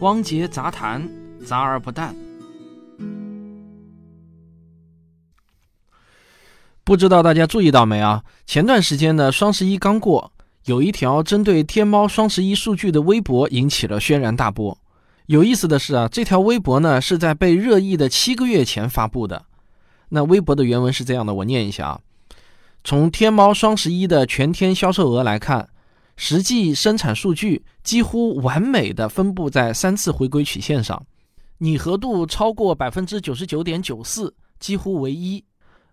汪杰杂谈，杂而不淡。不知道大家注意到没啊？前段时间呢，双十一刚过，有一条针对天猫双十一数据的微博引起了轩然大波。有意思的是啊，这条微博呢是在被热议的七个月前发布的。那微博的原文是这样的，我念一下啊。从天猫双十一的全天销售额来看。实际生产数据几乎完美的分布在三次回归曲线上，拟合度超过百分之九十九点九四，几乎为一。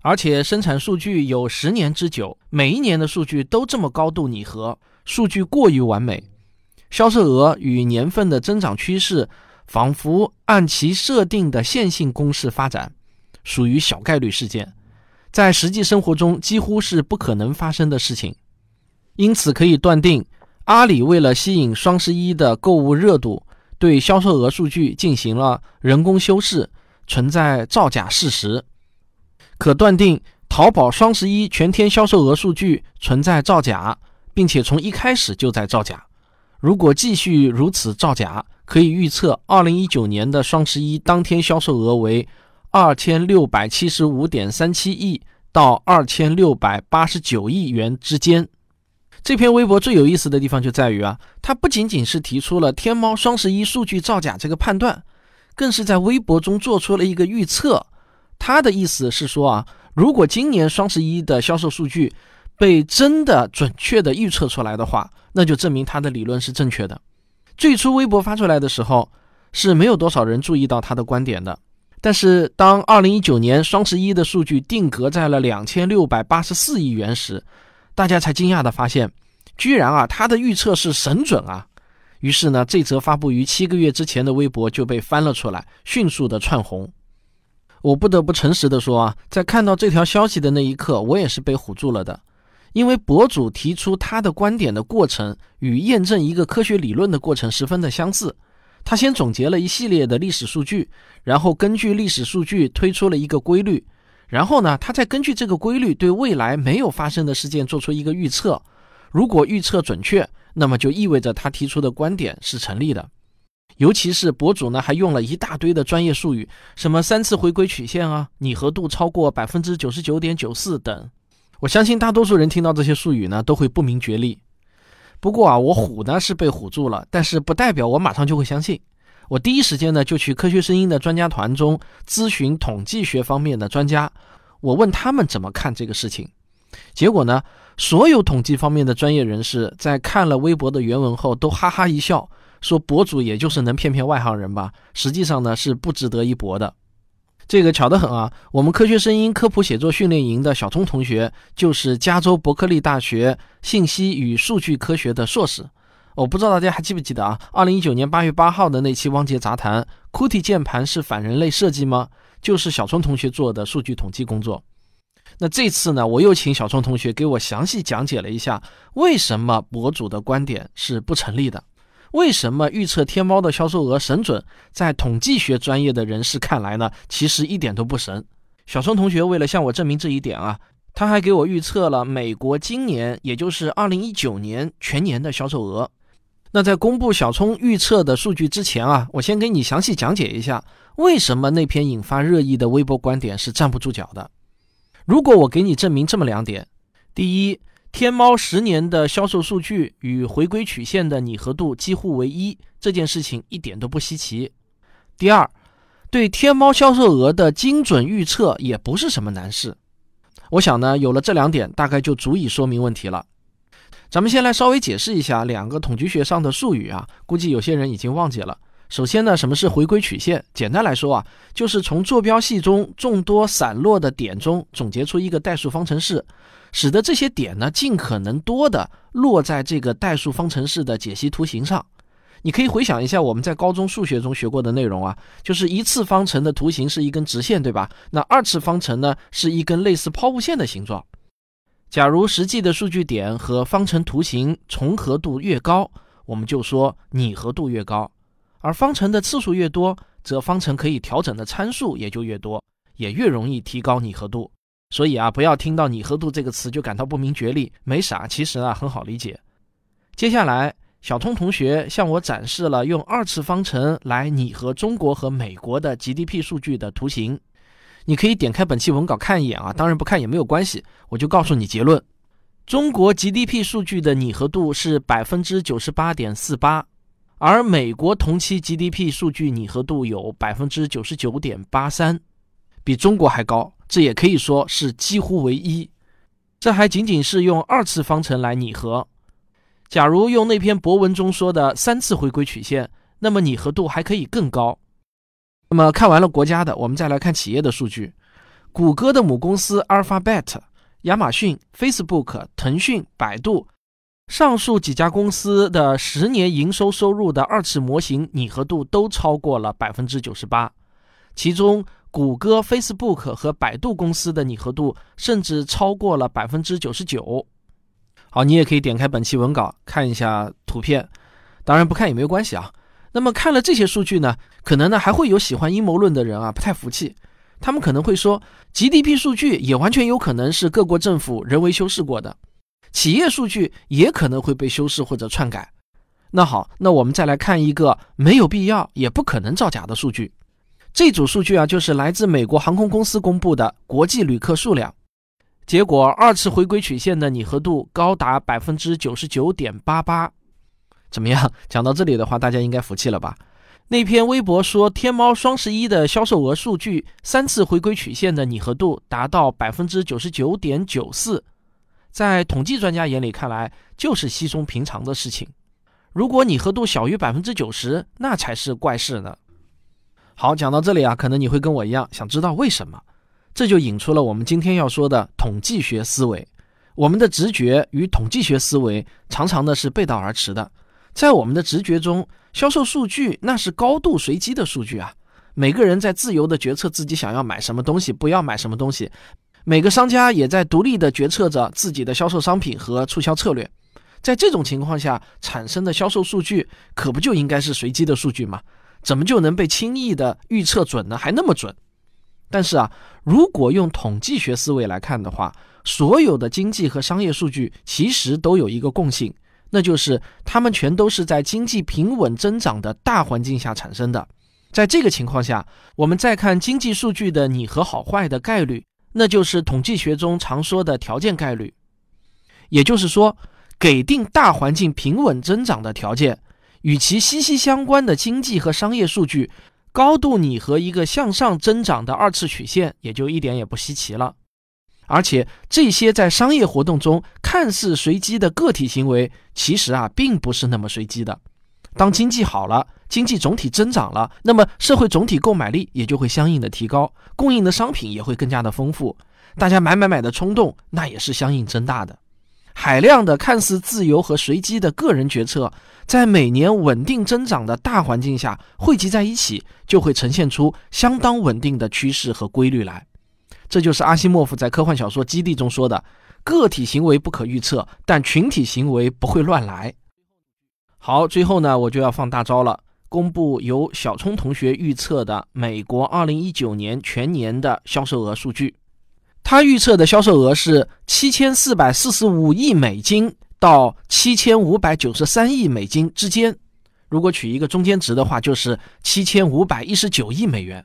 而且生产数据有十年之久，每一年的数据都这么高度拟合，数据过于完美。销售额与年份的增长趋势仿佛按其设定的线性公式发展，属于小概率事件，在实际生活中几乎是不可能发生的事情。因此可以断定，阿里为了吸引双十一的购物热度，对销售额数据进行了人工修饰，存在造假事实。可断定，淘宝双十一全天销售额数据存在造假，并且从一开始就在造假。如果继续如此造假，可以预测，二零一九年的双十一当天销售额为二千六百七十五点三七亿到二千六百八十九亿元之间。这篇微博最有意思的地方就在于啊，它不仅仅是提出了天猫双十一数据造假这个判断，更是在微博中做出了一个预测。他的意思是说啊，如果今年双十一的销售数据被真的准确的预测出来的话，那就证明他的理论是正确的。最初微博发出来的时候是没有多少人注意到他的观点的，但是当二零一九年双十一的数据定格在了两千六百八十四亿元时，大家才惊讶地发现，居然啊，他的预测是神准啊！于是呢，这则发布于七个月之前的微博就被翻了出来，迅速的窜红。我不得不诚实的说啊，在看到这条消息的那一刻，我也是被唬住了的，因为博主提出他的观点的过程与验证一个科学理论的过程十分的相似。他先总结了一系列的历史数据，然后根据历史数据推出了一个规律。然后呢，他再根据这个规律对未来没有发生的事件做出一个预测。如果预测准确，那么就意味着他提出的观点是成立的。尤其是博主呢，还用了一大堆的专业术语，什么三次回归曲线啊，拟合度超过百分之九十九点九四等。我相信大多数人听到这些术语呢，都会不明觉厉。不过啊，我唬呢是被唬住了，但是不代表我马上就会相信。我第一时间呢就去科学声音的专家团中咨询统计学方面的专家，我问他们怎么看这个事情。结果呢，所有统计方面的专业人士在看了微博的原文后都哈哈一笑，说博主也就是能骗骗外行人吧，实际上呢是不值得一博的。这个巧得很啊，我们科学声音科普写作训练营的小聪同学就是加州伯克利大学信息与数据科学的硕士。我不知道大家还记不记得啊？二零一九年八月八号的那期汪杰杂谈，QWERTY 键盘是反人类设计吗？就是小聪同学做的数据统计工作。那这次呢，我又请小聪同学给我详细讲解了一下，为什么博主的观点是不成立的？为什么预测天猫的销售额神准，在统计学专业的人士看来呢，其实一点都不神？小聪同学为了向我证明这一点啊。他还给我预测了美国今年，也就是二零一九年全年的销售额。那在公布小聪预测的数据之前啊，我先给你详细讲解一下，为什么那篇引发热议的微博观点是站不住脚的。如果我给你证明这么两点：第一，天猫十年的销售数据与回归曲线的拟合度几乎为一，这件事情一点都不稀奇；第二，对天猫销售额的精准预测也不是什么难事。我想呢，有了这两点，大概就足以说明问题了。咱们先来稍微解释一下两个统计学上的术语啊，估计有些人已经忘记了。首先呢，什么是回归曲线？简单来说啊，就是从坐标系中众多散落的点中总结出一个代数方程式，使得这些点呢尽可能多的落在这个代数方程式的解析图形上。你可以回想一下我们在高中数学中学过的内容啊，就是一次方程的图形是一根直线，对吧？那二次方程呢是一根类似抛物线的形状。假如实际的数据点和方程图形重合度越高，我们就说拟合度越高；而方程的次数越多，则方程可以调整的参数也就越多，也越容易提高拟合度。所以啊，不要听到拟合度这个词就感到不明觉厉，没啥，其实啊很好理解。接下来，小通同学向我展示了用二次方程来拟合中国和美国的 GDP 数据的图形。你可以点开本期文稿看一眼啊，当然不看也没有关系，我就告诉你结论：中国 GDP 数据的拟合度是百分之九十八点四八，而美国同期 GDP 数据拟合度有百分之九十九点八三，比中国还高，这也可以说是几乎为一。这还仅仅是用二次方程来拟合，假如用那篇博文中说的三次回归曲线，那么拟合度还可以更高。那么看完了国家的，我们再来看企业的数据。谷歌的母公司 Alphabet、亚马逊、Facebook、腾讯、百度，上述几家公司的十年营收收入的二次模型拟合度都超过了百分之九十八，其中谷歌、Facebook 和百度公司的拟合度甚至超过了百分之九十九。好，你也可以点开本期文稿看一下图片，当然不看也没有关系啊。那么看了这些数据呢，可能呢还会有喜欢阴谋论的人啊不太服气，他们可能会说，GDP 数据也完全有可能是各国政府人为修饰过的，企业数据也可能会被修饰或者篡改。那好，那我们再来看一个没有必要也不可能造假的数据，这组数据啊就是来自美国航空公司公布的国际旅客数量，结果二次回归曲线的拟合度高达百分之九十九点八八。怎么样？讲到这里的话，大家应该服气了吧？那篇微博说天猫双十一的销售额数据三次回归曲线的拟合度达到百分之九十九点九四，在统计专家眼里看来就是稀松平常的事情。如果拟合度小于百分之九十，那才是怪事呢。好，讲到这里啊，可能你会跟我一样想知道为什么，这就引出了我们今天要说的统计学思维。我们的直觉与统计学思维常常的是背道而驰的。在我们的直觉中，销售数据那是高度随机的数据啊！每个人在自由的决策自己想要买什么东西，不要买什么东西；每个商家也在独立的决策着自己的销售商品和促销策略。在这种情况下产生的销售数据，可不就应该是随机的数据吗？怎么就能被轻易的预测准呢？还那么准？但是啊，如果用统计学思维来看的话，所有的经济和商业数据其实都有一个共性。那就是它们全都是在经济平稳增长的大环境下产生的。在这个情况下，我们再看经济数据的拟合好坏的概率，那就是统计学中常说的条件概率。也就是说，给定大环境平稳增长的条件，与其息息相关的经济和商业数据高度拟合一个向上增长的二次曲线，也就一点也不稀奇了。而且这些在商业活动中看似随机的个体行为，其实啊并不是那么随机的。当经济好了，经济总体增长了，那么社会总体购买力也就会相应的提高，供应的商品也会更加的丰富，大家买买买的冲动那也是相应增大的。海量的看似自由和随机的个人决策，在每年稳定增长的大环境下汇集在一起，就会呈现出相当稳定的趋势和规律来。这就是阿西莫夫在科幻小说《基地》中说的：“个体行为不可预测，但群体行为不会乱来。”好，最后呢，我就要放大招了，公布由小聪同学预测的美国2019年全年的销售额数据。他预测的销售额是7445亿美金到7593亿美金之间，如果取一个中间值的话，就是7519亿美元。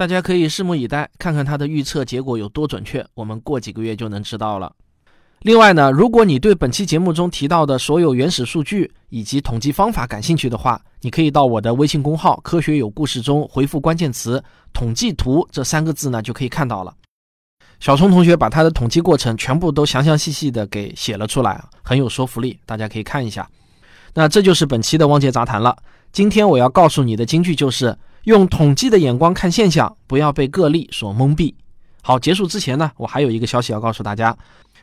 大家可以拭目以待，看看他的预测结果有多准确。我们过几个月就能知道了。另外呢，如果你对本期节目中提到的所有原始数据以及统计方法感兴趣的话，你可以到我的微信公号“科学有故事”中回复关键词“统计图”这三个字呢，就可以看到了。小聪同学把他的统计过程全部都详详细细的给写了出来，很有说服力，大家可以看一下。那这就是本期的汪杰杂谈了。今天我要告诉你的金句就是。用统计的眼光看现象，不要被个例所蒙蔽。好，结束之前呢，我还有一个消息要告诉大家：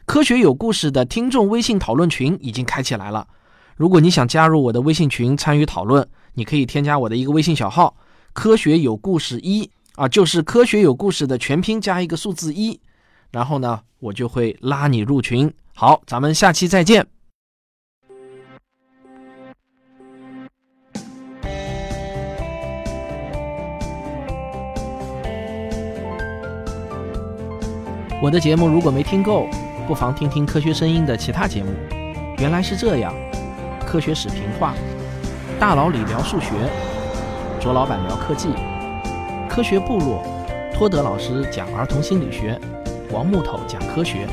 科学有故事的听众微信讨论群已经开起来了。如果你想加入我的微信群参与讨论，你可以添加我的一个微信小号“科学有故事一”啊，就是科学有故事的全拼加一个数字一，然后呢，我就会拉你入群。好，咱们下期再见。我的节目如果没听够，不妨听听科学声音的其他节目。原来是这样，科学史评话，大佬李聊数学，卓老板聊科技，科学部落，托德老师讲儿童心理学，王木头讲科学。